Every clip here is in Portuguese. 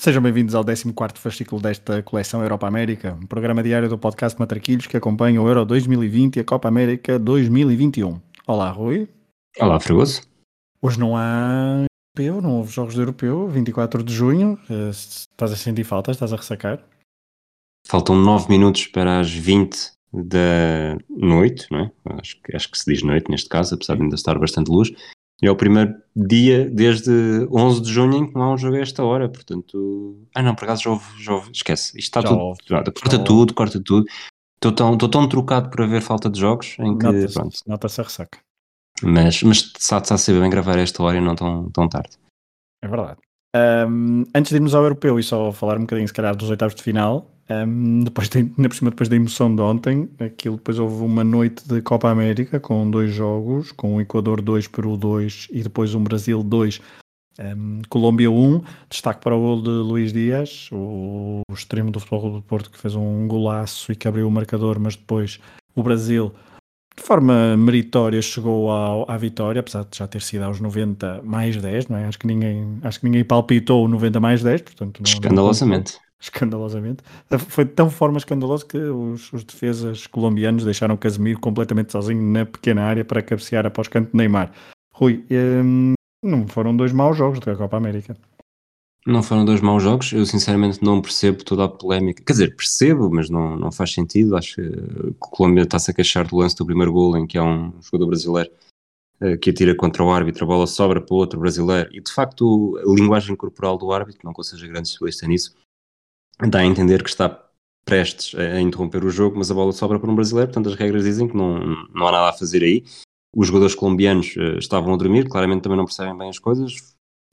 Sejam bem-vindos ao 14 fascículo desta coleção Europa-América, um programa diário do podcast Matraquilhos que acompanha o Euro 2020 e a Copa América 2021. Olá, Rui. Olá, Fregoso. Hoje não há europeu, não houve jogos de europeu, 24 de junho. Eh, estás a sentir falta? Estás a ressacar? Faltam 9 minutos para as 20 da noite, não é? Acho que, acho que se diz noite neste caso, apesar de ainda estar bastante luz. E é o primeiro dia desde 11 de junho em que não há um jogo a esta hora, portanto... Ah não, por acaso já houve, já houve. esquece, isto está já tudo, houve, corta já tudo, corta tudo. Estou tão, estou tão trocado por haver falta de jogos em que, nota-se, pronto. Nota-se a ressaca. Mas, mas está a ser bem gravar esta hora e não tão, tão tarde. É verdade. Um, antes de irmos ao europeu e só falar um bocadinho, se calhar, dos oitavos de final, um, depois de, ainda por depois da emoção de ontem, aquilo depois houve uma noite de Copa América com dois jogos, com o Equador 2, Peru 2 e depois um Brasil 2, um, Colômbia 1. Destaque para o gol de Luís Dias, o, o extremo do Futebol do Porto, que fez um golaço e que abriu o marcador, mas depois o Brasil, de forma meritória, chegou ao, à vitória, apesar de já ter sido aos 90 mais 10, não é? Acho que ninguém, acho que ninguém palpitou 90 mais 10, portanto... Não, Escandalosamente. Escandalosamente. Foi de tão forma escandalosa que os, os, defesas colombianos deixaram Casemiro completamente sozinho na pequena área para cabecear após canto de Neymar. Rui, hum, não foram dois maus jogos da Copa América. Não foram dois maus jogos, eu sinceramente não percebo toda a polémica. Quer dizer, percebo, mas não, não faz sentido. Acho que a Colômbia está-se a queixar do lance do primeiro gol em que há um jogador brasileiro eh, que atira contra o árbitro, a bola sobra para o outro brasileiro. E de facto, a linguagem corporal do árbitro, não que eu seja grande especialista nisso, dá a entender que está prestes a interromper o jogo, mas a bola sobra para um brasileiro, portanto as regras dizem que não, não há nada a fazer aí. Os jogadores colombianos uh, estavam a dormir, claramente também não percebem bem as coisas,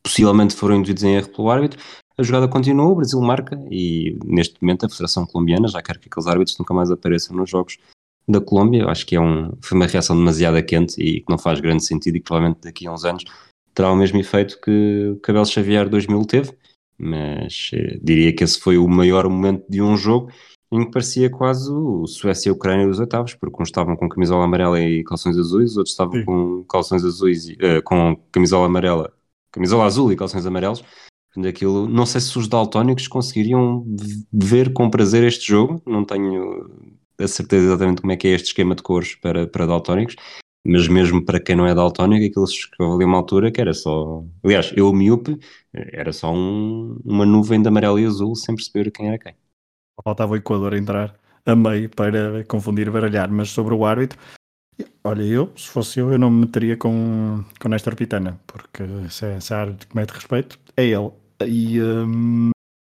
possivelmente foram induzidos em erro pelo árbitro. A jogada continuou, o Brasil marca e neste momento a Federação Colombiana já quer que aqueles árbitros nunca mais apareçam nos jogos da Colômbia. Eu acho que é um, foi uma reação demasiado quente e que não faz grande sentido e que provavelmente daqui a uns anos terá o mesmo efeito que o Cabelo Xavier 2000 teve mas eh, diria que esse foi o maior momento de um jogo em que parecia quase o Suécia e a Ucrânia dos oitavos, porque uns estavam com camisola amarela e calções azuis, os outros estavam Sim. com calções azuis, uh, com camisola amarela, camisola azul e calções amarelos. Daquilo, não sei se os daltónicos conseguiriam ver com prazer este jogo, não tenho a certeza exatamente como é que é este esquema de cores para, para daltónicos, mas mesmo para quem não é daltónico, aquilo chegou ali uma altura que era só. Aliás, eu, miúpe, era só um, uma nuvem de amarelo e azul sem perceber quem era quem. Faltava o Equador entrar a meio para confundir e baralhar, mas sobre o árbitro, olha, eu, se fosse eu, eu não me meteria com, com Néstor Pitana, porque se é, se é árbitro que mete respeito, é ele. E um,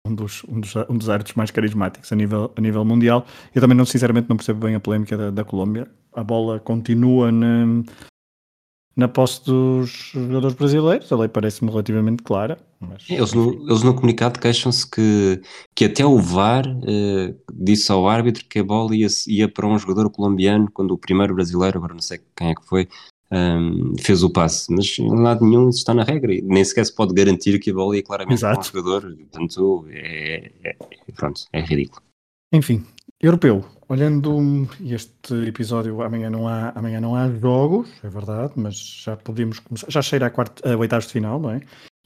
um, dos, um, dos, um dos árbitros mais carismáticos a nível, a nível mundial. Eu também, não, sinceramente, não percebo bem a polémica da, da Colômbia a bola continua na, na posse dos jogadores brasileiros, a lei parece-me relativamente clara. Mas... Eles, no, eles no comunicado queixam-se que, que até o VAR uh, disse ao árbitro que a bola ia, ia para um jogador colombiano quando o primeiro brasileiro, agora não sei quem é que foi, um, fez o passe, mas em lado nenhum isso está na regra, nem sequer se pode garantir que a bola ia claramente Exato. para um jogador, portanto é, é, é, pronto, é ridículo. Enfim, europeu, Olhando este episódio, amanhã não há, amanhã não há jogos, é verdade, mas já podemos começar. Já cheira a, quarta, a oitavos de final, não é?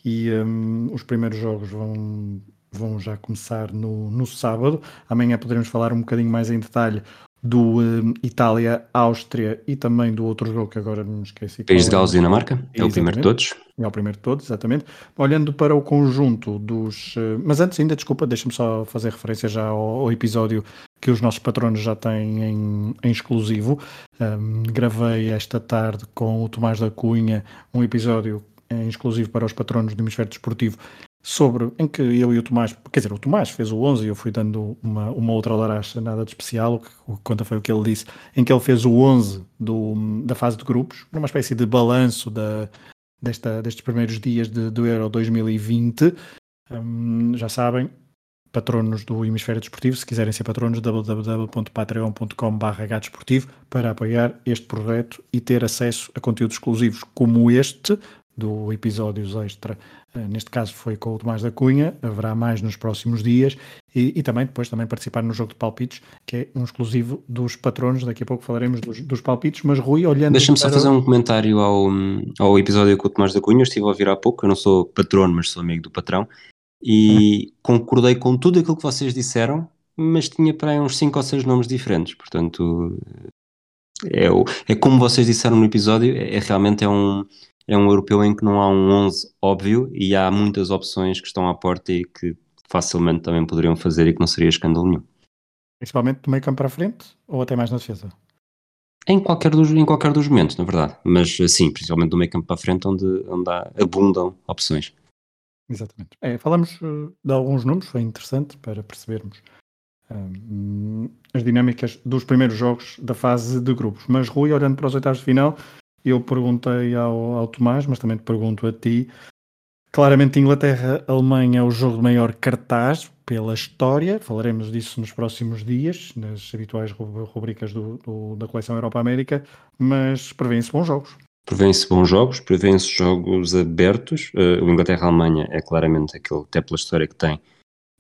E um, os primeiros jogos vão, vão já começar no, no sábado. Amanhã poderemos falar um bocadinho mais em detalhe do um, Itália-Áustria e também do outro jogo que agora me esqueci. País de Gales e Dinamarca, é o primeiro de todos. É o primeiro de todos, exatamente. Olhando para o conjunto dos. Uh, mas antes, ainda, desculpa, deixa-me só fazer referência já ao, ao, episódio que os nossos patronos já têm em, em exclusivo. Um, gravei esta tarde com o Tomás da Cunha um episódio em exclusivo para os patronos do Hemisfério Desportivo sobre, em que eu e o Tomás, quer dizer, o Tomás fez o 11 e eu fui dando uma, uma outra laracha, nada de especial, o que, conta foi o que ele disse, em que ele fez o 11 do, da fase de grupos, uma espécie de balanço da, desta, destes primeiros dias de, do Euro 2020. Um, já sabem, patronos do Hemisfério Desportivo. Se quiserem ser patronos, www.patreon.com.br para apoiar este projeto e ter acesso a conteúdos exclusivos como este, do episódios extra, eh, neste caso foi com o Tomás da Cunha, haverá mais nos próximos dias e, e, também depois também participar no jogo de palpites, que é um exclusivo dos patronos, daqui a pouco falaremos dos, dos palpites, mas Rui, olhando... Deixa-me só fazer um comentário ao, ao episódio com o Tomás da Cunha, eu estive a ouvir há pouco, eu não sou patrono, mas sou amigo do patrão, e concordei com tudo aquilo que vocês disseram, mas tinha para aí uns 5 ou 6 nomes diferentes, portanto... É, é como vocês disseram no episódio, é, é realmente é um, é um europeu em que não há um 11 óbvio e há muitas opções que estão à porta e que facilmente também poderiam fazer e que não seria escândalo nenhum. Principalmente do meio campo para a frente ou até mais na defesa? Em qualquer dos, em qualquer dos momentos, na verdade. Mas sim, principalmente do meio campo para a frente, onde, onde há, abundam opções. Exatamente. É, falamos uh, de alguns números, foi interessante para percebermos um, as dinâmicas dos primeiros jogos da fase de grupos. Mas Rui, olhando para os oitavos de final, eu perguntei ao, ao Tomás, mas também te pergunto a ti. Claramente, Inglaterra-Alemanha é o jogo de maior cartaz pela história. Falaremos disso nos próximos dias, nas habituais rubricas do, do, da coleção Europa-América. Mas prevêem-se bons jogos. Prevêem-se bons jogos, prevêem-se jogos abertos. Uh, o Inglaterra-Alemanha é claramente aquele, até pela história que tem,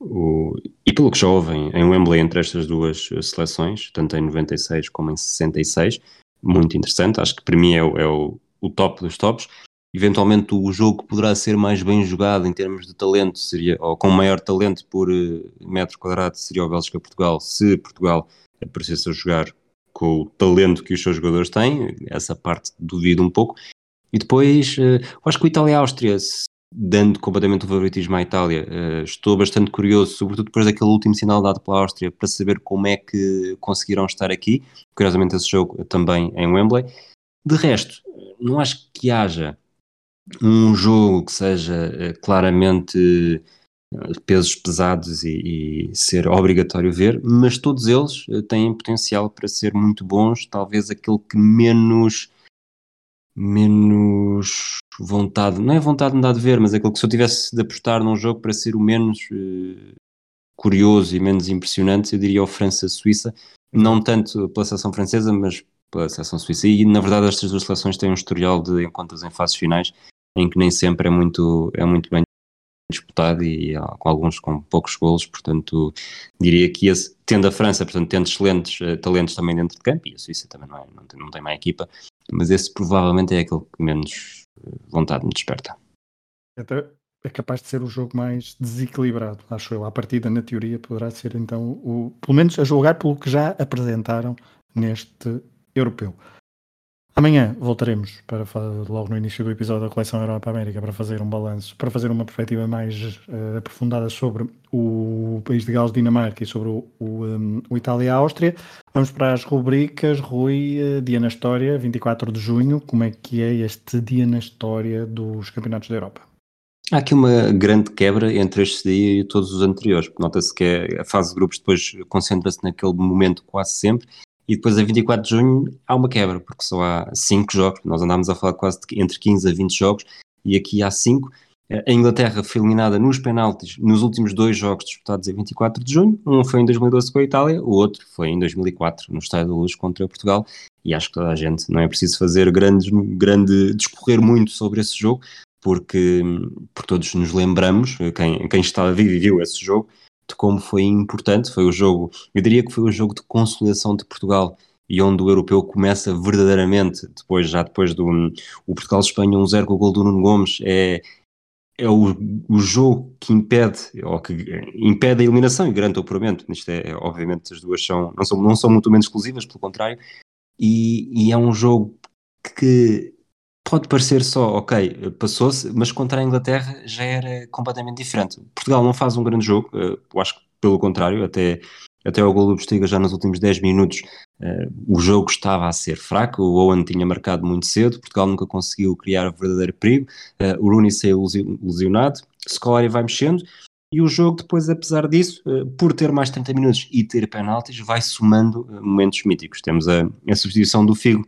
o, e pelo que já houve em, em Wembley entre estas duas seleções, tanto em 96 como em 66, muito interessante. Acho que para mim é, o, é o, o top dos tops. Eventualmente o jogo que poderá ser mais bem jogado em termos de talento seria, ou com maior talento por uh, metro quadrado, seria o Bélgica-Portugal, se Portugal aparecesse a jogar com o talento que os seus jogadores têm, essa parte duvido um pouco. E depois, eu acho que o Itália-Áustria, dando completamente o favoritismo à Itália. Uh, estou bastante curioso, sobretudo depois daquele último sinal dado pela Áustria, para saber como é que conseguiram estar aqui. Curiosamente, esse jogo também em Wembley. De resto, não acho que haja um jogo que seja uh, claramente uh, pesos pesados e, e, ser obrigatório ver, mas todos eles têm potencial para ser muito bons. Talvez aquele que menos menos vontade, não é vontade de me dar de ver, mas aquilo que se eu tivesse de apostar num jogo para ser o menos uh, curioso e menos impressionante, eu diria o França-Suíça, não tanto pela seleção francesa, mas pela seleção suíça. E na verdade estas duas seleções têm um historial de encontros em fases finais em que nem sempre é muito, é muito bem disputado e com alguns com poucos golos, portanto diria que esse, tendo a França, portanto tendo excelentes uh, talentos também dentro de campo, e a Suíça também não, é, não, tem, não tem má equipa, mas esse provavelmente é aquele que menos vontade me desperta. É capaz de ser o jogo mais desequilibrado, acho eu. A partida, na teoria, poderá ser então o, pelo menos a jogar pelo que já apresentaram neste europeu. Amanhã voltaremos para logo no início do episódio da coleção Europa América para fazer um balanço, para fazer uma perspectiva mais uh, aprofundada sobre o país de Gales, Dinamarca e sobre o, o, um, o Itália-Áustria. Vamos para as rubricas. Rui, uh, dia na história, 24 de junho. Como é que é este dia na história dos campeonatos da Europa? Há aqui uma grande quebra entre este dia e todos os anteriores. Nota-se que é, a fase de grupos depois concentra-se naquele momento quase sempre e depois a 24 de junho há uma quebra, porque só há 5 jogos, nós andámos a falar quase entre 15 a 20 jogos, e aqui há 5. A Inglaterra foi eliminada nos penaltis nos últimos dois jogos disputados em 24 de junho. Um foi em 2012 com a Itália, o outro foi em 2004 no Estádio da Luz contra Portugal. E acho que toda a gente não é preciso fazer grandes, grande discorrer muito sobre esse jogo, porque, porque todos nos lembramos, quem, quem estava vivo e viu esse jogo, de como foi importante. Foi o jogo, eu diria que foi o jogo de consolidação de Portugal e onde o europeu começa verdadeiramente, depois, já depois do o Portugal-Espanha 1-0 com o gol do Nuno Gomes, é, é o, o jogo que impede, ou que impede a eliminação e garante o apuramento. Isto é, obviamente, as duas são, não são, não são mutuamente exclusivas, pelo contrário, e, e é um jogo que pode parecer só, ok, passou-se, mas contra a Inglaterra já era completamente diferente. Portugal não faz um grande jogo, eh, eu acho que pelo contrário, até, até o gol do Bestiga já nos últimos 10 minutos uh, o jogo estava a ser fraco, o Owen tinha marcado muito cedo, Portugal nunca conseguiu criar verdadeiro perigo, uh, o Rooney saiu lesionado, Scolari vai mexendo, e o jogo depois, apesar disso, por ter mais 30 minutos e ter penaltis, vai somando momentos míticos. Temos a, a substituição do Figo,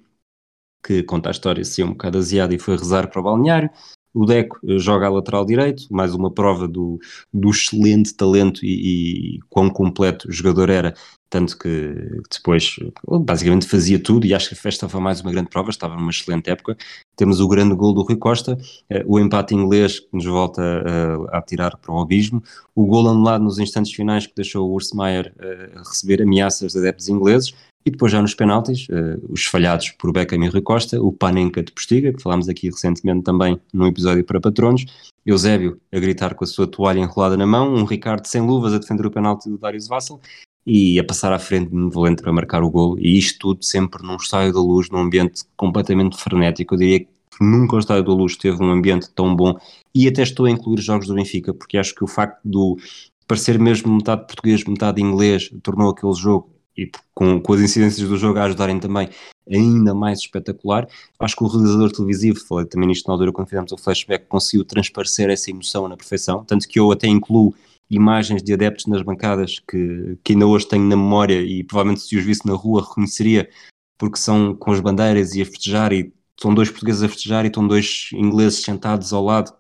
que conta a história, se um bocado aziado e foi rezar para o balneário. O Deco eh, joga a lateral direito, mais uma prova do, do excelente talento e, e quão completo o jogador era, tanto que depois basicamente fazia tudo e acho que a festa foi mais uma grande prova, estava numa excelente época. Temos o grande gol do Rui Costa, eh, o empate inglês que nos volta a, a tirar para o abismo, o gol anulado nos instantes finais que deixou o Urs Maier a receber ameaças de adeptos ingleses, e depois já nos penaltis, uh, os falhados por Beckham e Rui Costa, o Panenka de Postiga, que falámos aqui recentemente também num episódio para patronos, Eusébio a gritar com a sua toalha enrolada na mão, um Ricardo sem luvas a defender o penalti do Darius Vassal e a passar à frente de Valente para marcar o gol, e isto tudo sempre num estádio da luz, num ambiente completamente frenético, eu diria que nunca o estádio da luz teve um ambiente tão bom, e até estou a incluir os jogos do Benfica, porque acho que o facto do parecer mesmo metade português, metade inglês, tornou aquele jogo e com, com as incidências do jogo a ajudarem também ainda mais espetacular. Acho que o realizador televisivo, falei também nisto na altura quando fizemos o flashback, conseguiu transparecer essa emoção na perfeição, tanto que eu até incluo imagens de adeptos nas bancadas que, que ainda hoje tenho na memória e provavelmente se os visse na rua reconheceria, porque são com as bandeiras e a festejar e são dois portugueses a festejar e estão dois ingleses sentados ao lado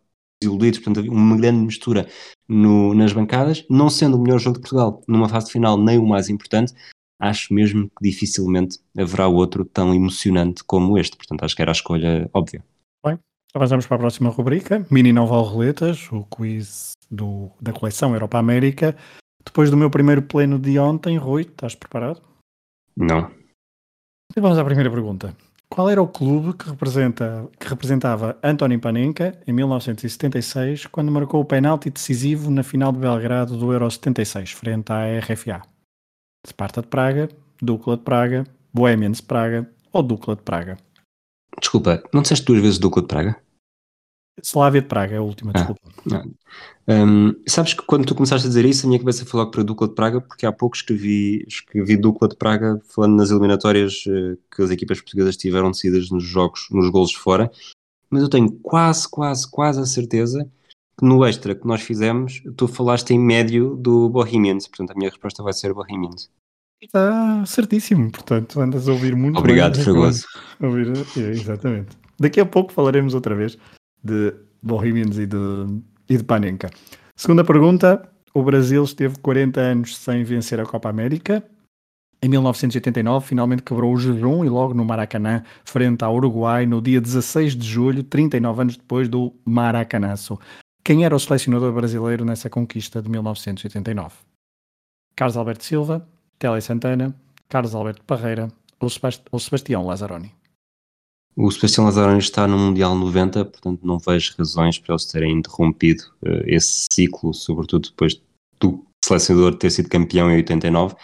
iludidos, portanto uma grande mistura no, nas bancadas, não sendo o melhor jogo de Portugal numa fase final nem o mais importante, acho mesmo que dificilmente haverá outro tão emocionante como este. Portanto, acho que era a escolha óbvia. Bem, avançamos para a próxima rubrica. Mini Nova Roletas, o quiz do, da coleção Europa América. Depois do meu primeiro pleno de ontem, Rui, estás preparado? Não. E vamos à primeira pergunta. Qual era o clube que, representa, que representava António Panenka em 1976, quando marcou o penalti decisivo na final de Belgrado do Euro 76, frente à RFA? Sparta de Praga, Dukla de Praga, Bohemians de Praga ou Dukla de Praga? Desculpa, não disseste duas vezes Dukla de Praga? Slavia de Praga é a última, Ah, desculpa. Um, sabes que quando tu começaste a dizer isso, a minha cabeça foi logo para Dukla de Praga, porque há pouco escrevi, escrevi Dukla de Praga falando nas eliminatórias eh, que as equipas portuguesas tiveram decididas nos jogos, nos golos de fora, mas eu tenho quase, quase, quase a certeza que no extra que nós fizemos, tu falaste em médio do Bohemians, portanto a minha resposta vai ser Bohemians. Está certíssimo, portanto, andas a ouvir muito Obrigado, bem. Fragoso. Ouvir, é, exatamente. Daqui a pouco falaremos outra vez de Bohemians e de, e de Panenka. Segunda pergunta: o Brasil esteve 40 anos sem vencer a Copa América. Em 1989, finalmente quebrou o jejum e logo no Maracanã, frente ao Uruguai, no dia 16 de julho, 39 anos depois do Maracanaço. Quem era o selecionador brasileiro nessa conquista de 1989? Carlos Alberto Silva, Tele Santana, Carlos Alberto Parreira ou, Sebast ou Sebastião Lazzaroni? O Sebastião Lazzaroni está no Mundial 90, portanto não vejo razões para eles terem interrompido eh, esse ciclo, sobretudo depois do selecionador ter sido campeão em 89.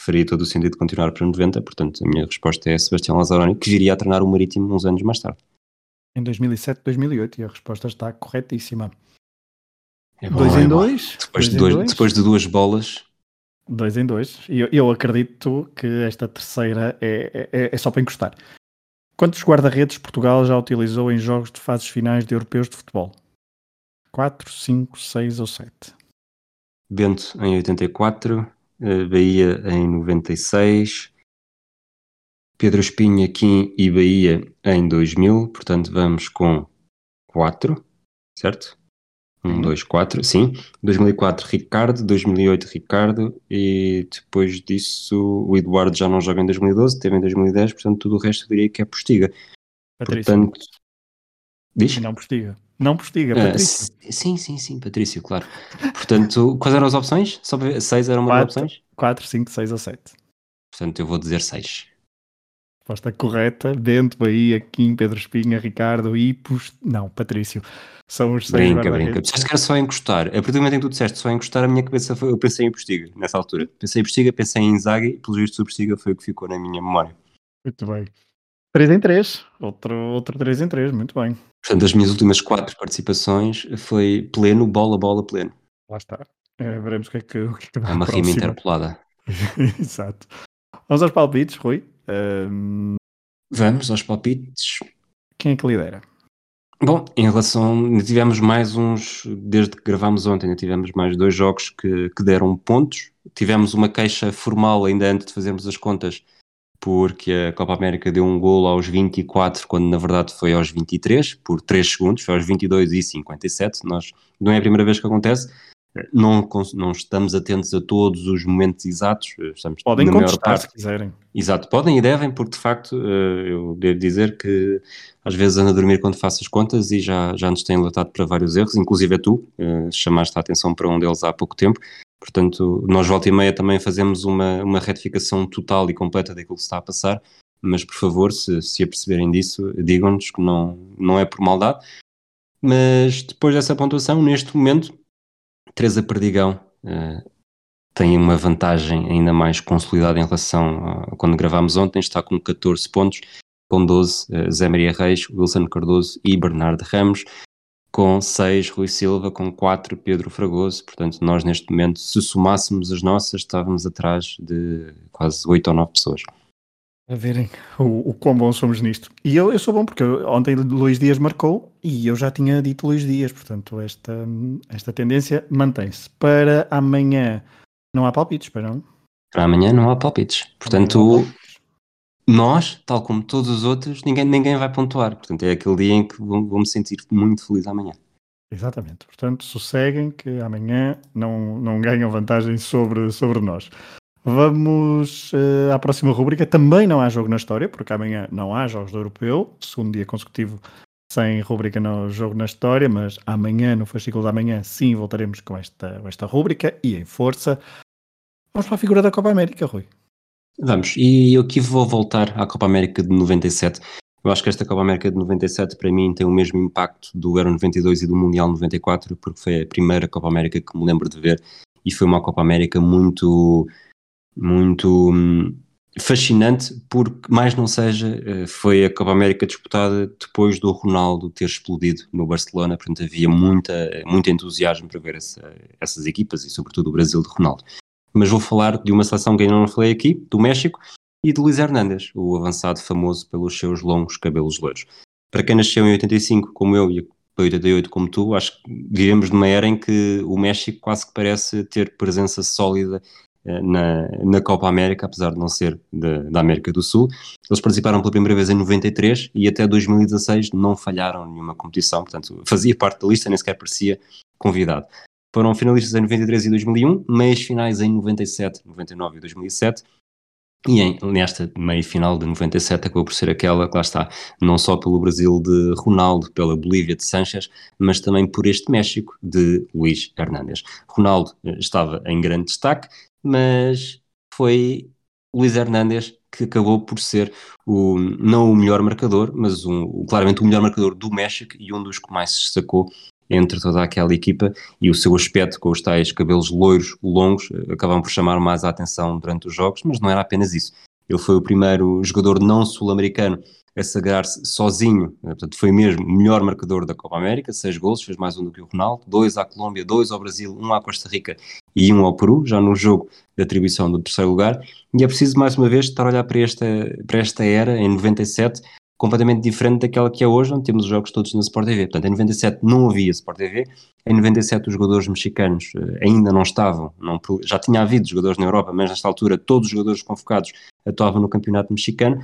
Faria todo o sentido de continuar para 90, portanto a minha resposta é Sebastião Lazzaroni, que viria a treinar o Marítimo uns anos mais tarde. Em 2007, 2008 e a resposta está corretíssima. É bom, dois é em dois. Depois, de em dois- dois. depois de duas bolas, Dois em dois. E eu, eu acredito que esta terceira é, é, é só para encostar. Quantos guarda-redes Portugal já utilizou em jogos de fases finais de europeus de futebol? 4, 5, 6 ou 7? Bento em 84, eh, Bahia em 96, Pedro Espinha, Kim e Bahia em 2000, portanto vamos com 4, certo? 1, Sim. 2, 4, sim. 2004 Ricardo, 2008 Ricardo e depois disso o Eduardo já não joga em 2012, teve em 2010, portanto tudo o resto eu diria que é postiga. Patrício. Portanto, diz? Não postiga. Não postiga, Ah, Patrício. s- sim, sim, sim, Patrício, claro. Portanto, quais eram as opções? Só para ver, seis eram uma das Quatro. opções? 4, 5, 6 ou 7. Portanto, eu vou dizer 6. Resposta correta. Bento, Bahia, Kim, Pedro Espinha, Ricardo, Ipos. Não, Patrício. São os seis Brinca, brinca. Disseste que era só encostar. A partir do momento em que tu disseste só encostar, a minha cabeça foi. Eu pensei em Postiga, nessa altura. Pensei em Postiga, pensei em Inzaghi e, pelos vistos, o Postiga foi o que ficou na minha memória. Muito bem. 3 em 3. Outro, outro 3 em 3. Muito bem. Portanto, as minhas últimas quatro participações foi pleno, bola, bola, pleno. Lá está. Eh, veremos o que é que, o que, é que dá É uma rima interpolada. Exato. Vamos aos palpites, Rui. Ahm, Vamos aos palpites. quem é que lidera? Bom, em relação. ainda Tivemos mais uns. Desde que gravámos ontem, ainda tivemos mais dois jogos que, que deram pontos. Tivemos uma queixa formal, ainda antes de fazermos as contas, porque a Copa América deu um golo aos 24, quando na verdade foi aos 23, por 3 segundos, foi aos 22 e 57. Nós, não é a primeira vez que acontece, não, não estamos atentos a todos os momentos exatos. Estamos podem contestar se quiserem. Exato, podem e devem, porque de facto eh, eu devo dizer que às vezes ando a dormir quando faço as contas e já, já nos têm alertado para vários erros, inclusive é tu, eh, chamaste a atenção para um deles há pouco tempo. Portanto, nós volta e meia também fazemos uma, uma retificação total e completa daquilo que está a passar, mas por favor, se, se aperceberem disso, digam-nos que não, não é por maldade. Mas depois dessa pontuação, neste momento, Teresa Perdigão uh, tem uma vantagem ainda mais consolidada em relação a quando gravámos ontem, está com 14 pontos, com 12 uh, Zé Maria Reis, Wilson Cardoso e Bernardo Ramos, com 6 Rui Silva, com 4 Pedro Fragoso, portanto nós neste momento, se somássemos as nossas, estávamos atrás de quase 8 ou 9 pessoas. A verem o, o quão bons somos nisto. E eu, eu sou bom porque eu, ontem Luís Dias marcou e eu já tinha dito Luís Dias, portanto esta, esta tendência mantém-se. Para amanhã não há palpites, para não? Para amanhã não há palpites. Portanto, nós, tal como todos os outros, ninguém, ninguém vai pontuar. Portanto, é aquele dia em que vou, vou me sentir muito feliz amanhã. Exatamente. Portanto, sosseguem que amanhã não, não ganham vantagem sobre, sobre nós. Vamos uh, à próxima rubrica. Também não há jogo na história, porque amanhã não há jogos do europeu, segundo dia consecutivo sem rubrica no jogo na história, mas amanhã, no fascículo da manhã, sim, voltaremos com esta, esta rubrica e em força. Vamos para a figura da Copa América, Rui. Vamos, e eu aqui vou voltar à Copa América de 97. Eu acho que esta Copa América de 97 para mim tem o mesmo impacto do Euro 92 e do Mundial 94, porque foi a primeira Copa América que me lembro de ver e foi uma Copa América muito muito hum, fascinante, porque mais não seja, eh, foi a Copa América disputada depois do Ronaldo ter explodido no Barcelona, portanto havia muita, muito entusiasmo para ver essa, essas equipas e sobretudo o Brasil de Ronaldo. Mas vou falar de uma seleção que ainda não falei aqui, do México, e de Luís Hernández, o avançado famoso pelos seus longos cabelos loiros. Para quem nasceu em 85 como eu e 88 como tu, acho que vivemos numa era em que o México quase que parece ter presença sólida na, na Copa América, apesar de não ser de, da América do Sul. Eles participaram pela primeira vez em 93 e até 2016 não falharam nenhuma competição, portanto fazia parte da lista, nem sequer parecia convidado. Foram finalistas em 93 e 2001, meias finais em 97, 99 e 2007. E em, nesta meia final de 97 acabou por ser aquela que lá está, não só pelo Brasil de Ronaldo, pela Bolívia de Sanches, mas também por este México de Luís Hernández. Ronaldo eh, estava em grande destaque, mas foi Luís Hernández que acabou por ser o, não o melhor marcador, mas um, claramente o melhor marcador do México e um dos que mais se destacou entre toda aquela equipa e o seu aspecto com os tais cabelos loiros, longos, acabavam por chamar mais a atenção durante os jogos, mas não era apenas isso. Ele foi o primeiro jogador não sul-americano a sagrar-se sozinho, eh, portanto foi mesmo o melhor marcador da Copa América, seis gols, fez mais um do que o Ronaldo, dois à Colômbia, dois ao Brasil, um à Costa Rica e um ao Peru, já no jogo de atribuição do terceiro lugar, e é preciso mais uma vez estar a olhar para esta, para esta era, em 97, completamente diferente daquela que é hoje, onde temos os jogos todos na Sport TV. Portanto, em 97 não havia Sport TV, em 97 os jogadores mexicanos eh, ainda não estavam, não, já tinha havido jogadores na Europa, mas nesta altura todos os jogadores convocados atuavam no campeonato mexicano,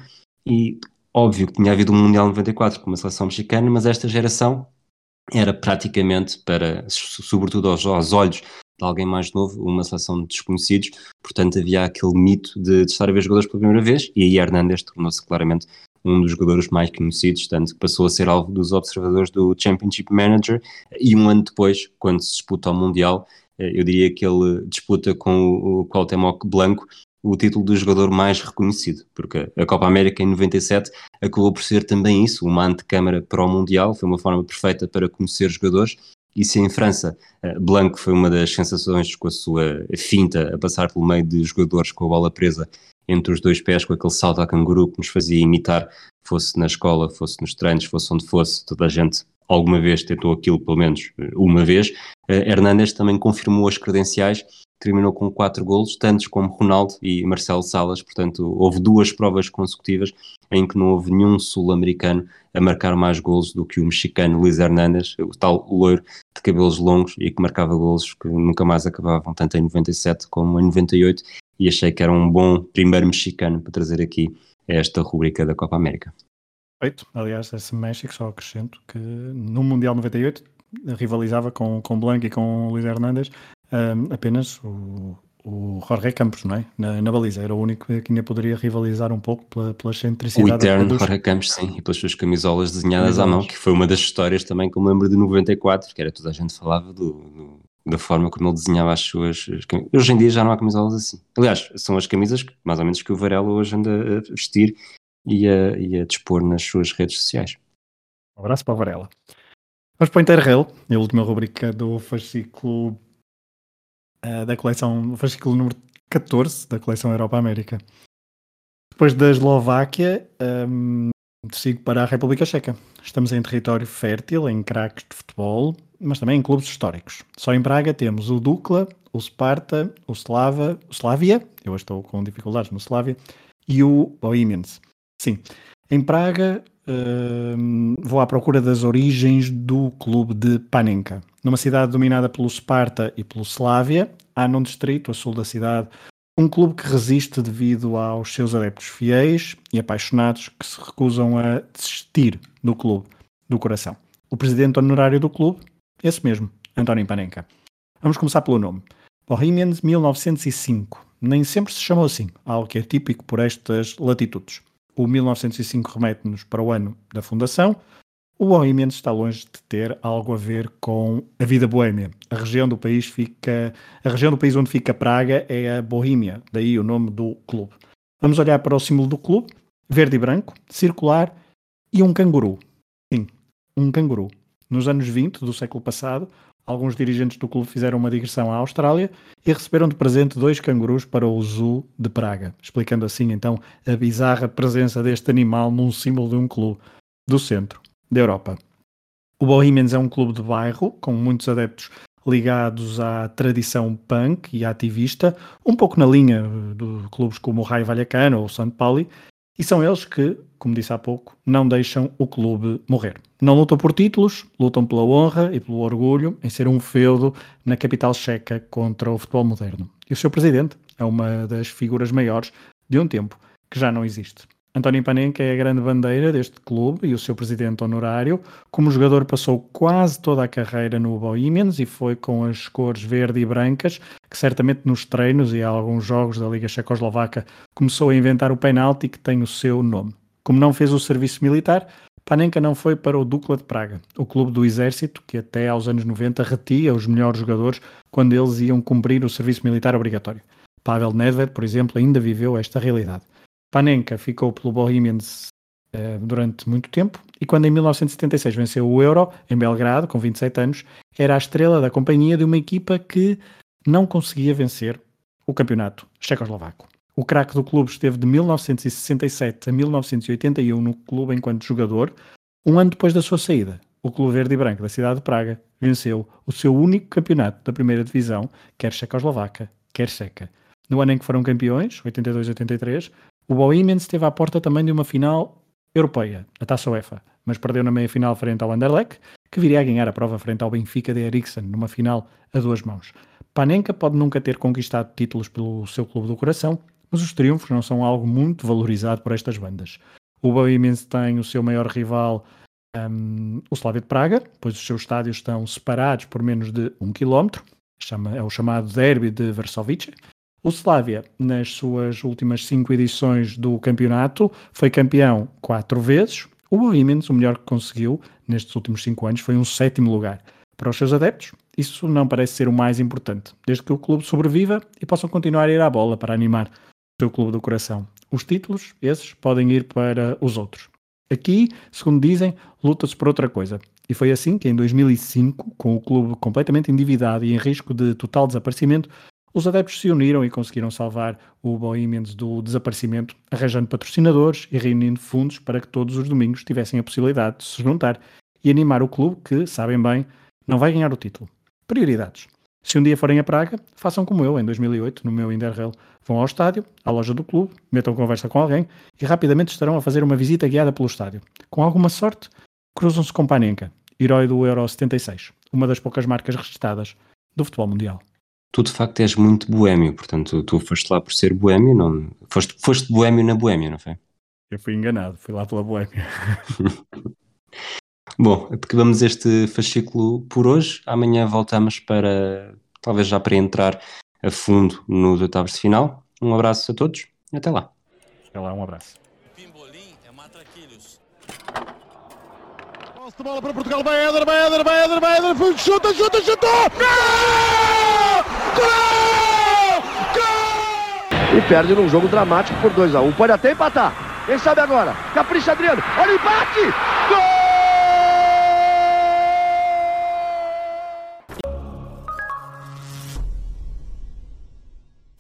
e Óbvio que tinha havido um Mundial 94 com uma seleção mexicana, mas esta geração era praticamente para, sobretudo aos, aos olhos de alguém mais novo, uma seleção de desconhecidos, portanto havia aquele mito de, de estar a ver jogadores pela primeira vez, e aí Hernandes tornou-se claramente um dos jogadores mais conhecidos, tanto que passou a ser alvo dos observadores do Championship Manager, e um ano depois, quando se disputa o Mundial, eh, eu diria que ele disputa com o Cuauhtémoc Blanco o título do jogador mais reconhecido, porque a Copa América em 97 acabou por ser também isso, uma antecâmara para o Mundial, foi uma forma perfeita para conhecer jogadores, e se em França eh, Blanco foi uma das sensações com a sua finta a passar pelo meio de jogadores com a bola presa entre os dois pés, com aquele salto a canguru que nos fazia imitar, fosse na escola, fosse nos treinos, fosse onde fosse, toda a gente alguma vez tentou aquilo, pelo menos eh, uma vez. Uh, Hernandes também confirmou as credenciais terminou com quatro golos, tantos como Ronaldo e Marcelo Salas, portanto houve duas provas consecutivas em que não houve nenhum sul-americano a marcar mais golos do que o mexicano Luís Hernández, o tal loiro de cabelos longos e que marcava golos que nunca mais acabavam, tanto em 97 como em 98 e achei que era um bom primeiro mexicano para trazer aqui esta rubrica da Copa América. Perfeito. Aliás, esse México, só acrescento que no Mundial 98 rivalizava com, com Blanco e com Luís Hernandes um, apenas o, o Jorge Campos, não é? Na, na, baliza, era o único que ainda poderia rivalizar um pouco pela, pela excentricidade. O eterno dos... Jorge Campos, sim, e pelas suas camisolas desenhadas à mão, que foi uma das histórias também que eu me lembro de 94, que era toda a gente falava do, do, da forma como ele desenhava as suas. As hoje em dia já não há camisolas assim. Aliás, são as camisas que, mais ou menos que o Varela hoje anda a vestir e a, e a dispor nas suas redes sociais. Um abraço para o Varela. Vamos para o Interrail, a última rubrica do fascículo uh, da coleção, fascículo número 14 da coleção Europa-América. Depois da Eslováquia, um, sigo para a República Checa. Estamos em território fértil, em craques de futebol, mas também em clubes históricos. Só em Praga temos o Dukla, o Sparta, o Slava, o Slavia, eu estou com dificuldades no Slavia, e o Bohemians. Sim, em Praga uh, vou à procura das origens do clube de Panenka. Numa cidade dominada pelo Sparta e pelo Slavia, há num distrito, a sul da cidade, um clube que resiste devido aos seus adeptos fiéis e apaixonados que se recusam a desistir do clube, do coração. O presidente honorário do clube, esse mesmo, António Panenka. Vamos começar pelo nome. Bohemians 1905. Nem sempre se chamou assim, algo que é típico por estas latitudes. O 1905 remete-nos para o ano da fundação. O Bohemians está longe de ter algo a ver com a vida boêmia. A região do país fica, a região do país onde fica Praga é a Bohemia, daí o nome do clube. Vamos olhar para o símbolo do clube, verde e branco, circular e um canguru. Sim, um canguru. Nos anos 20 do século passado, Alguns dirigentes do clube fizeram uma digressão à Austrália e receberam de presente dois cangurus para o Zoo de Praga, explicando assim então a bizarra presença deste animal num símbolo de um clube do centro da Europa. O Bohemians é um clube de bairro com muitos adeptos ligados à tradição punk e ativista, um pouco na linha de clubes como o Raio Vallecano ou o St. Pauli, e são eles que, como disse há pouco, não deixam o clube morrer. Não lutam por títulos, lutam pela honra e pelo orgulho em ser um feudo na capital checa contra o futebol moderno. E o seu presidente é uma das figuras maiores de um tempo que já não existe. António Panenka é a grande bandeira deste clube e o seu presidente honorário. Como jogador, passou quase toda a carreira no Bohemians e foi com as cores verde e brancas que, certamente, nos treinos e alguns jogos da Liga Checoslovaca, começou a inventar o penalti que tem o seu nome. Como não fez o serviço militar, Panenka não foi para o Dukla de Praga, o clube do exército que até aos anos 90 retia os melhores jogadores quando eles iam cumprir o serviço militar obrigatório. Pavel Nedved, por exemplo, ainda viveu esta realidade. Panenka ficou pelo Bohemians uh, durante muito tempo e quando em 1976 venceu o Euro em Belgrado, com 27 anos, era a estrela da companhia de uma equipa que não conseguia vencer o campeonato checoslovaco. O craque do clube esteve de 1967 a 1981 no clube enquanto jogador. Um ano depois da sua saída, o Clube Verde e Branco da cidade de Praga venceu o seu único campeonato da primeira divisão, quer checoslovaca, quer checa. No ano em que foram campeões, 82-83, o Bohemians esteve à porta também de uma final europeia, a Taça UEFA, mas perdeu na meia-final frente ao Anderlecht, que viria a ganhar a prova frente ao Benfica de Eriksen, numa final a duas mãos. Panenka pode nunca ter conquistado títulos pelo seu clube do coração, mas os triunfos não são algo muito valorizado por estas bandas. O Bohemians tem o seu maior rival, um, o Slavia de Praga, pois os seus estádios estão separados por menos de um quilómetro, é o chamado Derby de Varsovie, o Slavia, nas suas últimas cinco edições do campeonato, foi campeão quatro vezes. O Bohemians, o melhor que conseguiu nestes últimos cinco anos, foi um sétimo lugar. Para os seus adeptos, isso não parece ser o mais importante, desde que o clube sobreviva e possam continuar a ir à bola para animar o clube do coração. Os títulos, esses, podem ir para os outros. Aqui, segundo dizem, luta-se por outra coisa. E foi assim que em 2005, com o clube completamente endividado e em risco de total desaparecimento, os adeptos se uniram e conseguiram salvar o Bohemians do desaparecimento, arranjando patrocinadores e reunindo fundos para que todos os domingos tivessem a possibilidade de se juntar e animar o clube que, sabem bem, não vai ganhar o título. Prioridades. Se um dia forem a Praga, façam como eu, em 2008, no meu Interrail. Vão ao estádio, à loja do clube, metam conversa com alguém e rapidamente estarão a fazer uma visita guiada pelo estádio. Com alguma sorte, cruzam-se com Panenka, herói do Euro 76, uma das poucas marcas registadas do futebol mundial. tu de facto és muito boémio, portanto tu foste lá por ser boémio, não, foste, foste boémio na boémia, não foi? Eu fui enganado, fui lá pela Boémia. Bom, acabamos este fascículo por hoje. Amanhã voltamos para, talvez já para entrar a fundo nos oitavos de final. Um abraço a todos e até lá. Até lá, um abraço. Pimbolim é matraquilhos. Posse de bola para Portugal, vai Éder, vai Éder, vai Éder, vai Éder, foi, chuta, chuta, chutou! Gol! Gol! Gol! E perde num jogo dramático por 2 a 1 um. Pode até empatar. Quem sabe agora? Capricha Adriano. Olha o empate!